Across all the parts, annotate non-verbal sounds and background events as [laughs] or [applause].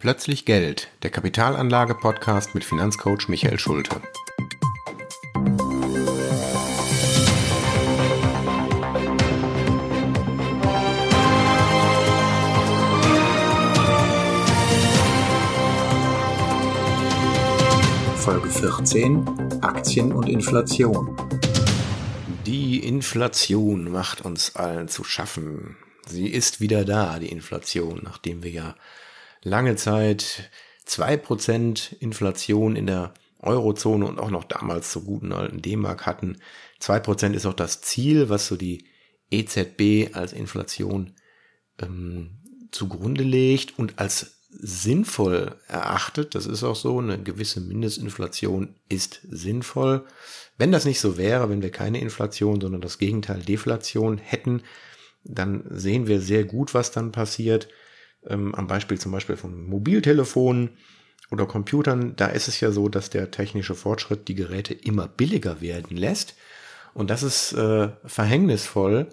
Plötzlich Geld, der Kapitalanlage-Podcast mit Finanzcoach Michael Schulte. Folge 14 Aktien und Inflation. Die Inflation macht uns allen zu schaffen. Sie ist wieder da, die Inflation, nachdem wir ja lange Zeit zwei Prozent Inflation in der Eurozone und auch noch damals zur guten alten D-Mark hatten. Zwei Prozent ist auch das Ziel, was so die EZB als Inflation ähm, zugrunde legt und als sinnvoll erachtet. Das ist auch so. Eine gewisse Mindestinflation ist sinnvoll. Wenn das nicht so wäre, wenn wir keine Inflation, sondern das Gegenteil Deflation hätten, dann sehen wir sehr gut, was dann passiert. Ähm, am Beispiel zum Beispiel von Mobiltelefonen oder Computern, da ist es ja so, dass der technische Fortschritt die Geräte immer billiger werden lässt. Und das ist äh, verhängnisvoll,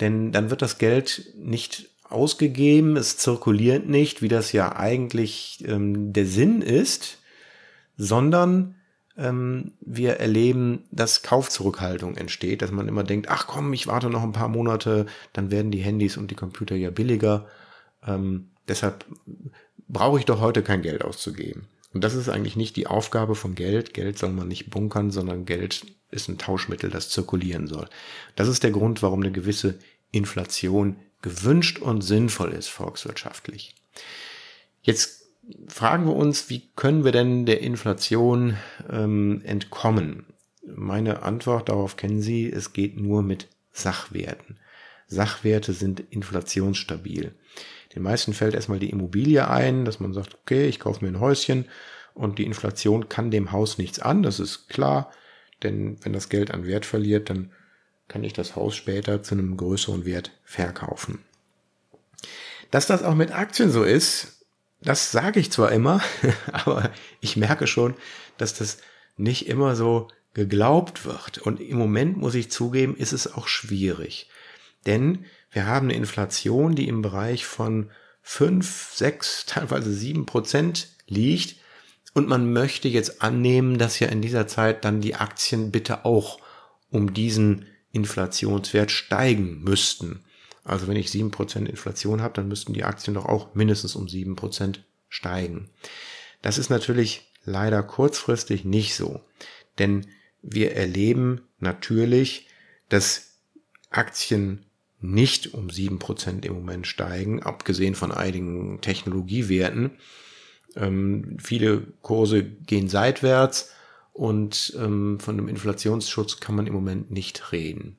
denn dann wird das Geld nicht ausgegeben, es zirkuliert nicht, wie das ja eigentlich ähm, der Sinn ist, sondern ähm, wir erleben, dass Kaufzurückhaltung entsteht, dass man immer denkt, ach komm, ich warte noch ein paar Monate, dann werden die Handys und die Computer ja billiger. Ähm, deshalb brauche ich doch heute kein Geld auszugeben. Und das ist eigentlich nicht die Aufgabe von Geld. Geld soll man nicht bunkern, sondern Geld ist ein Tauschmittel, das zirkulieren soll. Das ist der Grund, warum eine gewisse Inflation gewünscht und sinnvoll ist volkswirtschaftlich. Jetzt fragen wir uns, wie können wir denn der Inflation ähm, entkommen? Meine Antwort darauf kennen Sie, es geht nur mit Sachwerten. Sachwerte sind inflationsstabil. Den meisten fällt erstmal die Immobilie ein, dass man sagt, okay, ich kaufe mir ein Häuschen und die Inflation kann dem Haus nichts an, das ist klar, denn wenn das Geld an Wert verliert, dann kann ich das Haus später zu einem größeren Wert verkaufen. Dass das auch mit Aktien so ist, das sage ich zwar immer, [laughs] aber ich merke schon, dass das nicht immer so geglaubt wird. Und im Moment muss ich zugeben, ist es auch schwierig. Denn wir haben eine Inflation, die im Bereich von fünf, sechs, [laughs] teilweise sieben Prozent liegt. Und man möchte jetzt annehmen, dass ja in dieser Zeit dann die Aktien bitte auch um diesen Inflationswert steigen müssten. Also wenn ich sieben Prozent Inflation habe, dann müssten die Aktien doch auch mindestens um sieben Prozent steigen. Das ist natürlich leider kurzfristig nicht so. Denn wir erleben natürlich, dass Aktien nicht um sieben Prozent im Moment steigen, abgesehen von einigen Technologiewerten. Ähm, viele Kurse gehen seitwärts und ähm, von einem Inflationsschutz kann man im Moment nicht reden.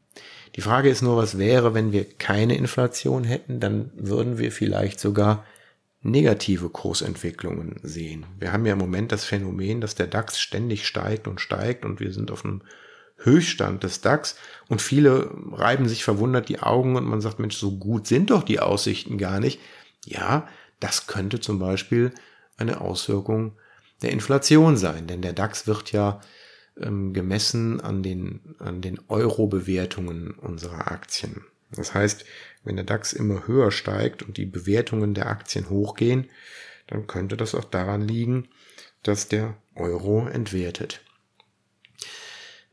Die Frage ist nur, was wäre, wenn wir keine Inflation hätten, dann würden wir vielleicht sogar negative Kursentwicklungen sehen. Wir haben ja im Moment das Phänomen, dass der DAX ständig steigt und steigt und wir sind auf einem Höchststand des DAX und viele reiben sich verwundert die Augen und man sagt, Mensch, so gut sind doch die Aussichten gar nicht. Ja, das könnte zum Beispiel eine Auswirkung der Inflation sein, denn der DAX wird ja ähm, gemessen an den, an den Euro-Bewertungen unserer Aktien. Das heißt, wenn der DAX immer höher steigt und die Bewertungen der Aktien hochgehen, dann könnte das auch daran liegen, dass der Euro entwertet.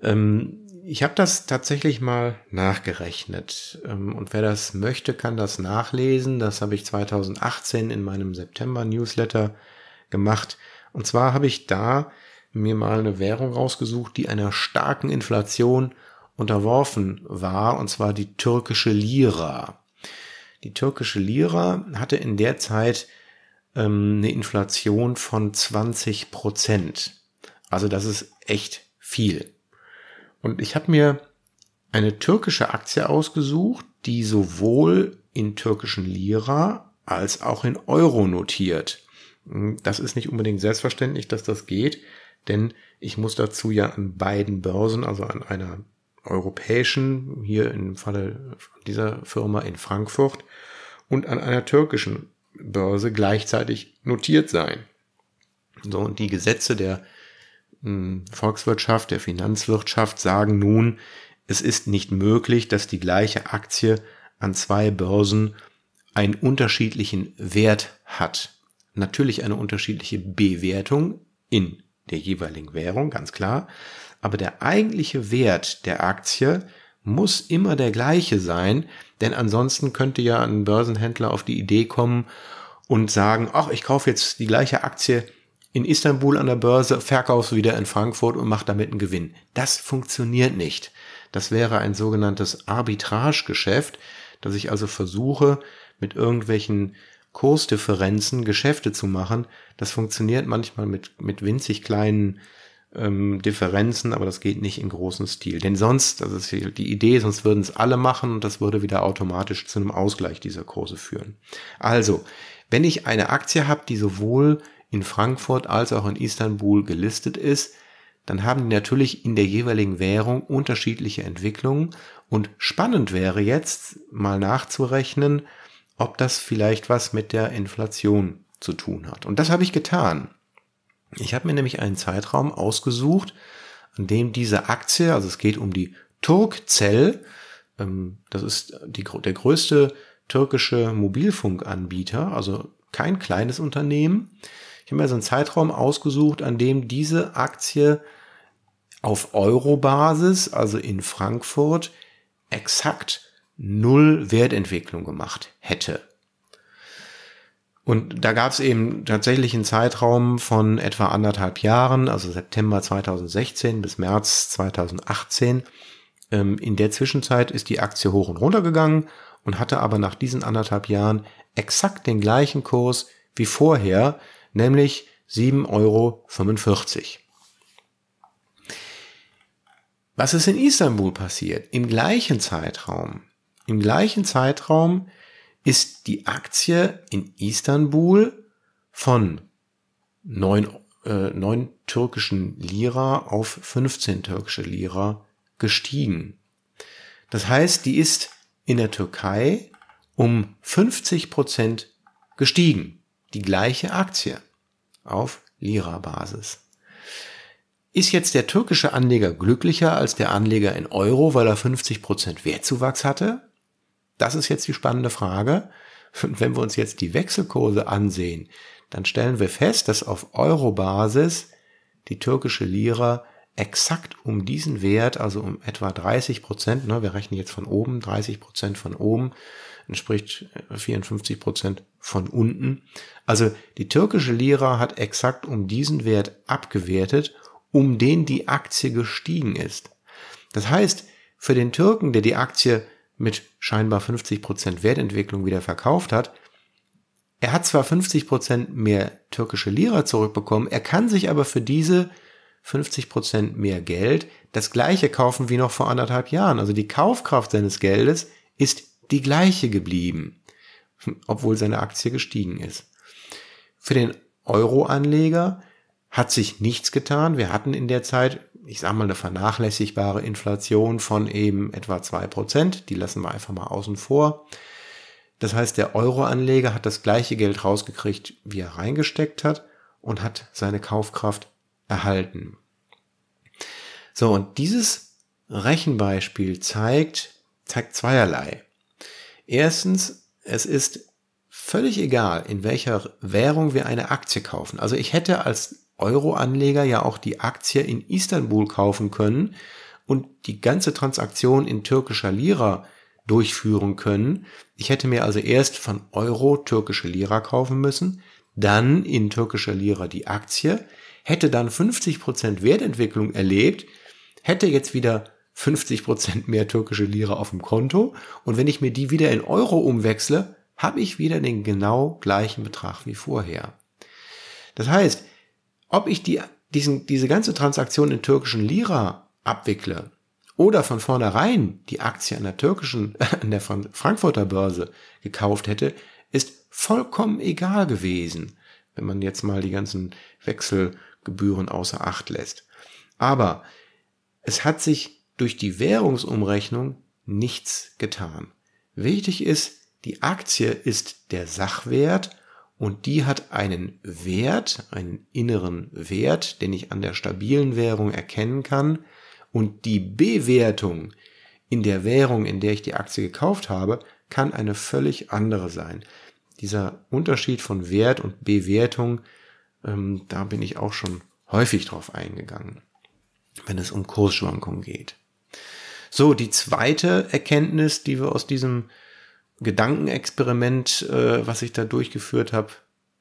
Ähm, ich habe das tatsächlich mal nachgerechnet ähm, und wer das möchte, kann das nachlesen. Das habe ich 2018 in meinem September-Newsletter gemacht. Und zwar habe ich da mir mal eine Währung rausgesucht, die einer starken Inflation unterworfen war, und zwar die türkische Lira. Die türkische Lira hatte in der Zeit ähm, eine Inflation von 20 Prozent. Also das ist echt viel. Und ich habe mir eine türkische Aktie ausgesucht, die sowohl in türkischen Lira als auch in Euro notiert. Hm, das ist nicht unbedingt selbstverständlich, dass das geht, denn ich muss dazu ja an beiden Börsen, also an einer europäischen, hier im Falle dieser Firma in Frankfurt, und an einer türkischen Börse gleichzeitig notiert sein. So, und die Gesetze der Volkswirtschaft, der Finanzwirtschaft sagen nun, es ist nicht möglich, dass die gleiche Aktie an zwei Börsen einen unterschiedlichen Wert hat. natürlich eine unterschiedliche Bewertung in der jeweiligen Währung, ganz klar. Aber der eigentliche Wert der Aktie muss immer der gleiche sein, denn ansonsten könnte ja ein Börsenhändler auf die Idee kommen und sagen, ach, ich kaufe jetzt die gleiche Aktie in Istanbul an der Börse, verkaufe wieder in Frankfurt und mache damit einen Gewinn. Das funktioniert nicht. Das wäre ein sogenanntes Arbitragegeschäft, dass ich also versuche, mit irgendwelchen Kursdifferenzen Geschäfte zu machen. Das funktioniert manchmal mit, mit winzig kleinen ähm, Differenzen, aber das geht nicht in großem Stil. Denn sonst, das ist die Idee, sonst würden es alle machen und das würde wieder automatisch zu einem Ausgleich dieser Kurse führen. Also, wenn ich eine Aktie habe, die sowohl in Frankfurt als auch in Istanbul gelistet ist, dann haben die natürlich in der jeweiligen Währung unterschiedliche Entwicklungen und spannend wäre jetzt mal nachzurechnen, ob das vielleicht was mit der Inflation zu tun hat. Und das habe ich getan. Ich habe mir nämlich einen Zeitraum ausgesucht, an dem diese Aktie, also es geht um die Turkcell, ähm, das ist die, der größte türkische Mobilfunkanbieter, also kein kleines Unternehmen. Ich habe mir so einen Zeitraum ausgesucht, an dem diese Aktie auf Euro-Basis, also in Frankfurt, exakt null Wertentwicklung gemacht hätte. Und da gab es eben tatsächlich einen Zeitraum von etwa anderthalb Jahren, also September 2016 bis März 2018. Ähm, in der Zwischenzeit ist die Aktie hoch und runter gegangen und hatte aber nach diesen anderthalb Jahren exakt den gleichen Kurs wie vorher, nämlich 7,45 Euro. Was ist in Istanbul passiert? Im gleichen Zeitraum, im gleichen Zeitraum ist die Aktie in Istanbul von 9, äh, 9 türkischen Lira auf 15 türkische Lira gestiegen. Das heißt, die ist in der Türkei um 50 Prozent gestiegen. Die gleiche Aktie auf Lira-Basis. Ist jetzt der türkische Anleger glücklicher als der Anleger in Euro, weil er 50 Prozent Wertzuwachs hatte? Das ist jetzt die spannende Frage. Und wenn wir uns jetzt die Wechselkurse ansehen, dann stellen wir fest, dass auf Euro-Basis die türkische Lira exakt um diesen Wert, also um etwa 30 Prozent, ne, wir rechnen jetzt von oben, 30 Prozent von oben, entspricht 54 Prozent von unten. Also die türkische Lira hat exakt um diesen Wert abgewertet, um den die Aktie gestiegen ist. Das heißt, für den Türken, der die Aktie mit scheinbar 50 Prozent Wertentwicklung wieder verkauft hat. Er hat zwar 50 Prozent mehr türkische Lira zurückbekommen, er kann sich aber für diese 50 Prozent mehr Geld das gleiche kaufen wie noch vor anderthalb Jahren. Also die Kaufkraft seines Geldes ist die gleiche geblieben, obwohl seine Aktie gestiegen ist. Für den Euro-Anleger hat sich nichts getan. Wir hatten in der Zeit ich sage mal, eine vernachlässigbare Inflation von eben etwa zwei Prozent. Die lassen wir einfach mal außen vor. Das heißt, der Euroanleger hat das gleiche Geld rausgekriegt, wie er reingesteckt hat und hat seine Kaufkraft erhalten. So, und dieses Rechenbeispiel zeigt, zeigt zweierlei. Erstens, es ist völlig egal, in welcher Währung wir eine Aktie kaufen. Also ich hätte als Euro-Anleger ja auch die Aktie in Istanbul kaufen können und die ganze Transaktion in türkischer Lira durchführen können. Ich hätte mir also erst von Euro türkische Lira kaufen müssen, dann in türkischer Lira die Aktie, hätte dann 50% Wertentwicklung erlebt, hätte jetzt wieder 50% mehr türkische Lira auf dem Konto und wenn ich mir die wieder in Euro umwechsle, habe ich wieder den genau gleichen Betrag wie vorher. Das heißt, ob ich die, diesen, diese ganze Transaktion in türkischen Lira abwickle oder von vornherein die Aktie an der türkischen, [laughs] an der Frankfurter Börse gekauft hätte, ist vollkommen egal gewesen, wenn man jetzt mal die ganzen Wechselgebühren außer Acht lässt. Aber es hat sich durch die Währungsumrechnung nichts getan. Wichtig ist, die Aktie ist der Sachwert und die hat einen Wert, einen inneren Wert, den ich an der stabilen Währung erkennen kann. Und die Bewertung in der Währung, in der ich die Aktie gekauft habe, kann eine völlig andere sein. dieser Unterschied von Wert und Bewertung, ähm, da bin ich auch schon häufig drauf eingegangen, wenn es um Kursschwankungen geht. So, die zweite Erkenntnis, die wir aus diesem Gedankenexperiment, äh, was ich da durchgeführt habe,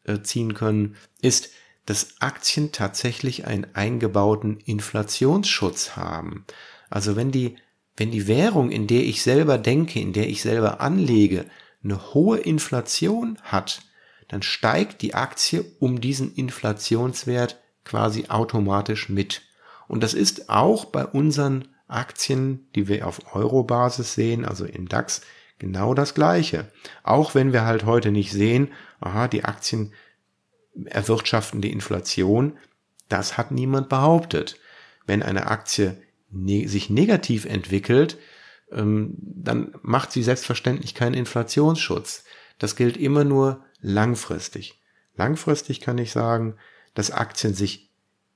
äh, ziehen können, ist, dass Aktien tatsächlich einen eingebauten Inflationsschutz haben. Also wenn die, wenn die Währung, in der ich selber denke, in der ich selber anlege, eine hohe Inflation hat, dann steigt die Aktie um diesen Inflationswert quasi automatisch mit. Und das ist auch bei unseren Aktien, die wir auf Euro-Basis sehen, also im DAX, genau das Gleiche. Auch wenn wir halt heute nicht sehen, aha, die Aktien erwirtschaften die Inflation, das hat niemand behauptet. Wenn eine Aktie ne sich negativ entwickelt, ähm, dann macht sie selbstverständlich keinen Inflationsschutz. Das gilt immer nur langfristig. Langfristig kann ich sagen, dass Aktien sich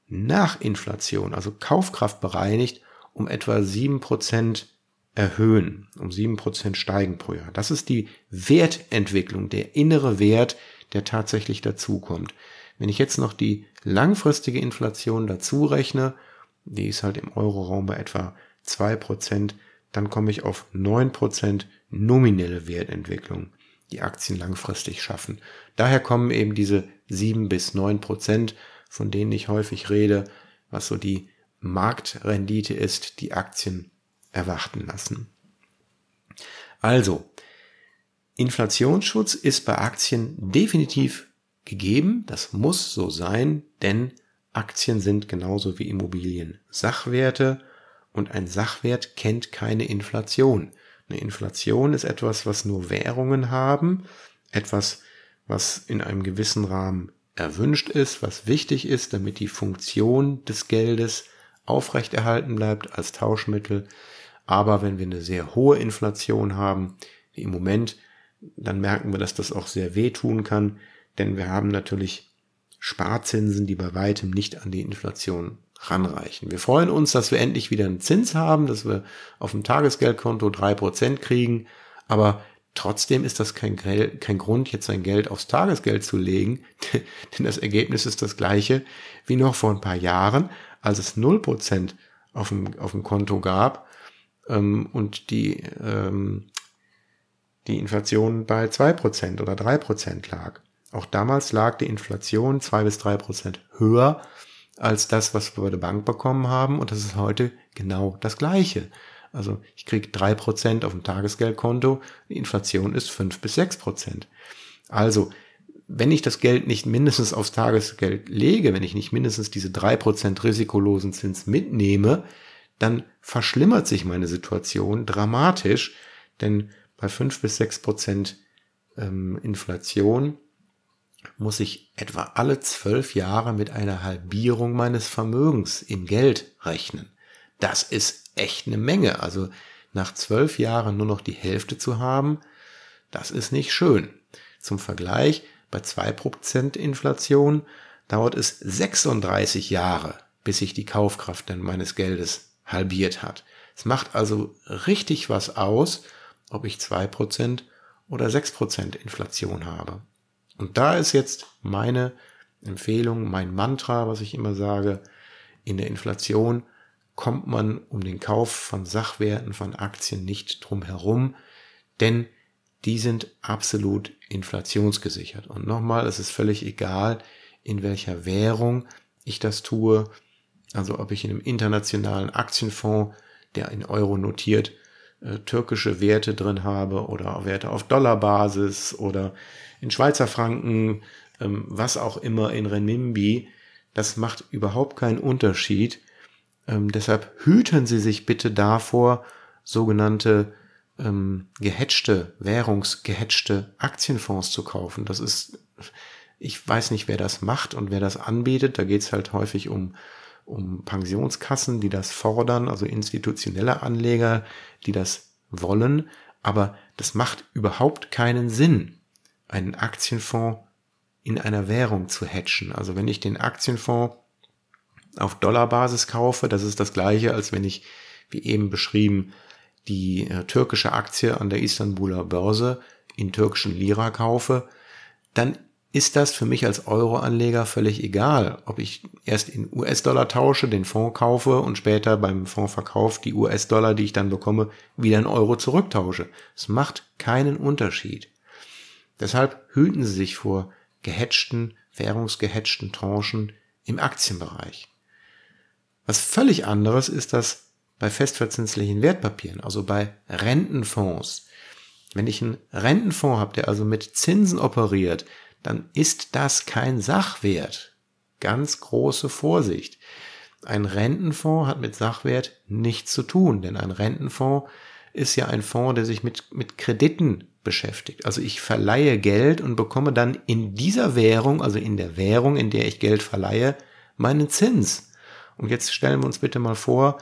nach Inflation, also Kaufkraft bereinigt, um etwa sieben Prozent erhöhen, um sieben Prozent steigen pro Jahr. Das ist die Wertentwicklung, der innere Wert, der tatsächlich dazukommt. Wenn ich jetzt noch die langfristige Inflation dazu rechne, die ist halt im Euroraum bei etwa zwei Prozent, dann komme ich auf neun Prozent nominelle Wertentwicklung, die Aktien langfristig schaffen. Daher kommen eben diese sieben bis neun Prozent, von denen ich häufig rede, was so die Marktrendite ist, die Aktien erwarten lassen. Also, Inflationsschutz ist bei Aktien definitiv gegeben. Das muss so sein, denn Aktien sind genauso wie Immobilien Sachwerte und ein Sachwert kennt keine Inflation. Eine Inflation ist etwas, was nur Währungen haben, etwas, was in einem gewissen Rahmen erwünscht ist, was wichtig ist, damit die Funktion des Geldes aufrechterhalten bleibt als Tauschmittel. Aber wenn wir eine sehr hohe Inflation haben, wie im Moment, dann merken wir, dass das auch sehr wehtun kann, denn wir haben natürlich Sparzinsen, die bei weitem nicht an die Inflation ranreichen. Wir freuen uns, dass wir endlich wieder einen Zins haben, dass wir auf dem Tagesgeldkonto drei Prozent kriegen, aber trotzdem ist das kein, kein Grund, jetzt sein Geld aufs Tagesgeld zu legen, [laughs] denn das Ergebnis ist das gleiche wie noch vor ein paar Jahren, als es null Prozent auf dem, auf dem Konto gab ähm, und die, ähm, die Inflation bei zwei Prozent oder drei Prozent lag. Auch damals lag die Inflation zwei bis drei Prozent höher als das, was wir bei der Bank bekommen haben. Und das ist heute genau das Gleiche. Also ich kriege drei Prozent auf dem Tagesgeldkonto, die Inflation ist fünf bis sechs Prozent. Also, wenn ich das Geld nicht mindestens aufs Tagesgeld lege, wenn ich nicht mindestens diese drei Prozent risikolosen Zins mitnehme, dann verschlimmert sich meine Situation dramatisch, denn bei fünf bis sechs Prozent ähm, Inflation muss ich etwa alle zwölf Jahre mit einer Halbierung meines Vermögens in Geld rechnen. Das ist echt eine Menge. Also nach zwölf Jahren nur noch die Hälfte zu haben, das ist nicht schön. Zum Vergleich, bei zwei Prozent Inflation dauert es 36 Jahre, bis sich die Kaufkraft meines Geldes halbiert hat. Es macht also richtig was aus, ob ich zwei Prozent oder sechs Prozent Inflation habe. Und da ist jetzt meine Empfehlung, mein Mantra, was ich immer sage, in der Inflation kommt man um den Kauf von Sachwerten, von Aktien nicht drum herum, denn die sind absolut inflationsgesichert. Und nochmal, es ist völlig egal, in welcher Währung ich das tue. Also ob ich in einem internationalen Aktienfonds, der in Euro notiert, äh, türkische Werte drin habe oder Werte auf Dollarbasis oder in Schweizer Franken, ähm, was auch immer in Renminbi, das macht überhaupt keinen Unterschied. Ähm, deshalb hüten Sie sich bitte davor, sogenannte ähm, gehatchte, währungsgehatchte Aktienfonds zu kaufen. Das ist, ich weiß nicht, wer das macht und wer das anbietet. Da geht es halt häufig um, um Pensionskassen, die das fordern, also institutionelle Anleger, die das wollen. Aber das macht überhaupt keinen Sinn einen Aktienfonds in einer Währung zu hatchen. Also wenn ich den Aktienfonds auf Dollarbasis kaufe, das ist das gleiche, als wenn ich, wie eben beschrieben, die äh, türkische Aktie an der Istanbuler Börse in türkischen Lira kaufe, dann ist das für mich als Euro-Anleger völlig egal, ob ich erst in US-Dollar tausche, den Fonds kaufe und später beim Fondsverkauf die US-Dollar, die ich dann bekomme, wieder in Euro zurücktausche. Es macht keinen Unterschied. Deshalb hüten Sie sich vor gehatchten, währungsgehatchten Tranchen im Aktienbereich. Was völlig anderes ist das bei festverzinslichen Wertpapieren, also bei Rentenfonds. Wenn ich einen Rentenfonds habe, der also mit Zinsen operiert, dann ist das kein Sachwert. Ganz große Vorsicht. Ein Rentenfonds hat mit Sachwert nichts zu tun, denn ein Rentenfonds ist ja ein Fonds, der sich mit, mit Krediten beschäftigt. Also ich verleihe Geld und bekomme dann in dieser Währung, also in der Währung, in der ich Geld verleihe, meinen Zins. Und jetzt stellen wir uns bitte mal vor,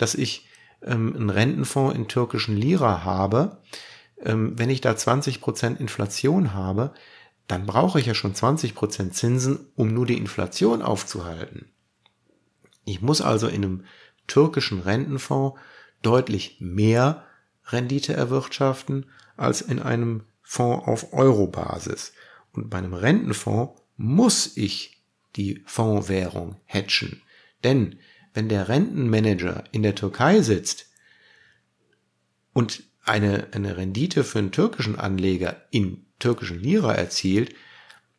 dass ich ähm, einen Rentenfonds in türkischen Lira habe. Ähm, wenn ich da 20 Prozent Inflation habe, dann brauche ich ja schon 20% Zinsen, um nur die Inflation aufzuhalten. Ich muss also in einem türkischen Rentenfonds deutlich mehr Rendite erwirtschaften als in einem Fonds auf Euro-Basis. Und bei einem Rentenfonds muss ich die Fondswährung hatchen. Denn wenn der Rentenmanager in der Türkei sitzt und eine, eine Rendite für einen türkischen Anleger in türkischen Lira erzielt,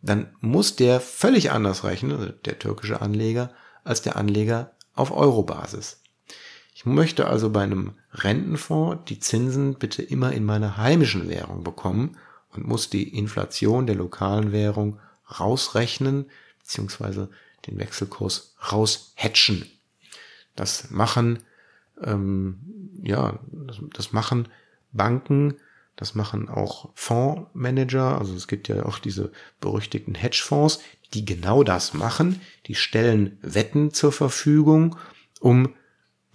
dann muss der völlig anders rechnen, also der türkische Anleger, als der Anleger auf Euro-Basis. Ich möchte also bei einem Rentenfonds die Zinsen bitte immer in meiner heimischen Währung bekommen und muss die Inflation der lokalen Währung rausrechnen, beziehungsweise den Wechselkurs raushatchen. Das machen, ähm, ja, das, das machen Banken, das machen auch Fondsmanager. Also es gibt ja auch diese berüchtigten Hedgefonds, die genau das machen. Die stellen Wetten zur Verfügung, um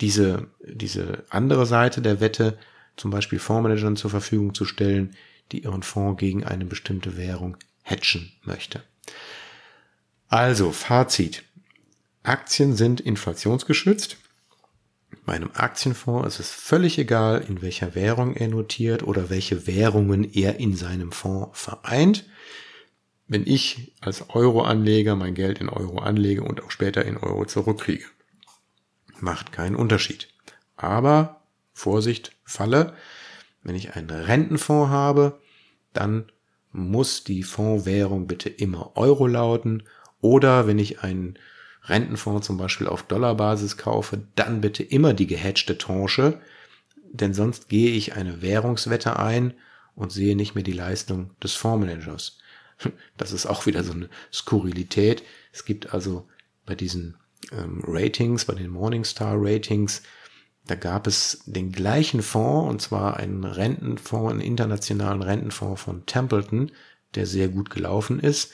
diese, diese andere Seite der Wette, zum Beispiel Fondsmanagern zur Verfügung zu stellen, die ihren Fonds gegen eine bestimmte Währung hedgen möchte. Also, Fazit. Aktien sind inflationsgeschützt. Bei einem Aktienfonds ist es völlig egal, in welcher Währung er notiert oder welche Währungen er in seinem Fonds vereint. Wenn ich als Euro-Anleger mein Geld in Euro anlege und auch später in Euro zurückkriege. Macht keinen Unterschied. Aber Vorsicht, Falle. Wenn ich einen Rentenfonds habe, dann muss die Fondswährung bitte immer Euro lauten. Oder wenn ich einen Rentenfonds zum Beispiel auf Dollarbasis kaufe, dann bitte immer die gehatchte Tranche, denn sonst gehe ich eine Währungswette ein und sehe nicht mehr die Leistung des Fondsmanagers. [laughs] Das ist auch wieder so eine Skurrilität. Es gibt also bei diesen ähm, Ratings, bei den Morningstar Ratings, da gab es den gleichen Fonds, und zwar einen Rentenfonds, einen internationalen Rentenfonds von Templeton, der sehr gut gelaufen ist,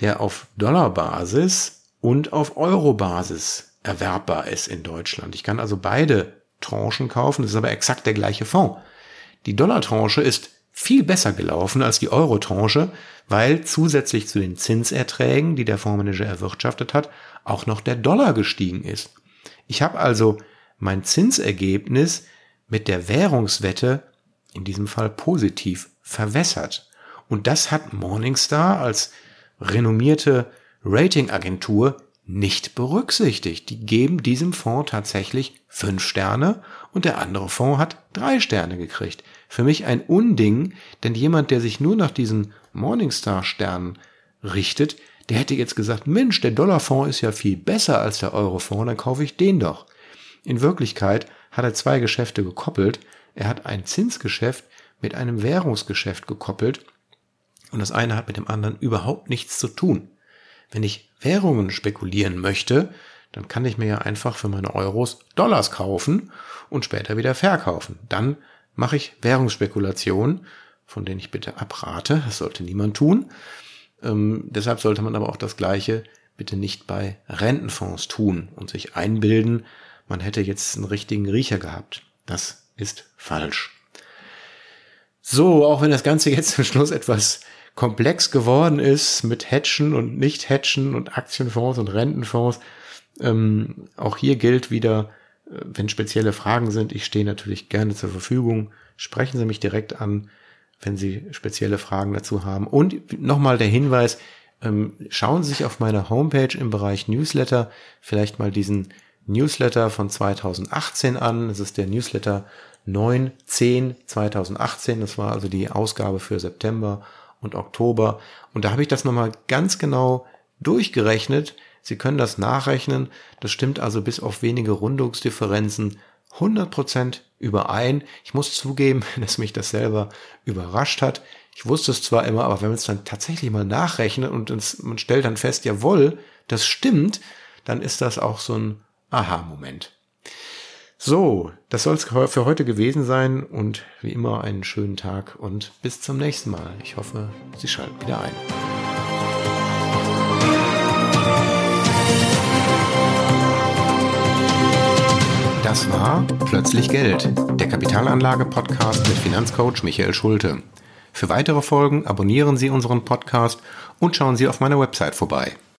der auf Dollarbasis und auf Euro-Basis erwerbbar ist in Deutschland. Ich kann also beide Tranchen kaufen, das ist aber exakt der gleiche Fonds. Die Dollar-Tranche ist viel besser gelaufen als die Euro-Tranche, weil zusätzlich zu den Zinserträgen, die der Fondsmanager erwirtschaftet hat, auch noch der Dollar gestiegen ist. Ich habe also mein Zinsergebnis mit der Währungswette in diesem Fall positiv verwässert. Und das hat Morningstar als renommierte Ratingagentur nicht berücksichtigt. Die geben diesem Fonds tatsächlich fünf Sterne und der andere Fonds hat drei Sterne gekriegt. Für mich ein Unding, denn jemand, der sich nur nach diesen Morningstar-Sternen richtet, der hätte jetzt gesagt, Mensch, der Dollarfonds ist ja viel besser als der Eurofonds, dann kaufe ich den doch. In Wirklichkeit hat er zwei Geschäfte gekoppelt. Er hat ein Zinsgeschäft mit einem Währungsgeschäft gekoppelt und das eine hat mit dem anderen überhaupt nichts zu tun. Wenn ich Währungen spekulieren möchte, dann kann ich mir ja einfach für meine Euros Dollars kaufen und später wieder verkaufen. Dann mache ich Währungsspekulationen, von denen ich bitte abrate. Das sollte niemand tun. Ähm, deshalb sollte man aber auch das Gleiche bitte nicht bei Rentenfonds tun und sich einbilden, man hätte jetzt einen richtigen Riecher gehabt. Das ist falsch. So, auch wenn das Ganze jetzt zum Schluss etwas komplex geworden ist mit Hatchen und Nicht-Hatchen und Aktienfonds und Rentenfonds. Ähm, auch hier gilt wieder, äh, wenn spezielle Fragen sind, ich stehe natürlich gerne zur Verfügung. Sprechen Sie mich direkt an wenn Sie spezielle Fragen dazu haben. Und nochmal der Hinweis, ähm, schauen Sie sich auf meiner Homepage im Bereich Newsletter vielleicht mal diesen Newsletter von 2018 an. Das ist der Newsletter 910 2018. Das war also die Ausgabe für September und Oktober. Und da habe ich das nochmal ganz genau durchgerechnet. Sie können das nachrechnen. Das stimmt also bis auf wenige Rundungsdifferenzen 100% überein. Ich muss zugeben, [laughs] dass mich das selber überrascht hat. Ich wusste es zwar immer, aber wenn man es dann tatsächlich mal nachrechnet und man stellt dann fest, jawohl, das stimmt, dann ist das auch so ein Aha-Moment. So, das soll es für heute gewesen sein und wie immer einen schönen Tag und bis zum nächsten Mal. Ich hoffe, Sie schalten wieder ein. Das war Plötzlich Geld, der Kapitalanlage-Podcast mit Finanzcoach Michael Schulte. Für weitere Folgen abonnieren Sie unseren Podcast und schauen Sie auf meiner Website vorbei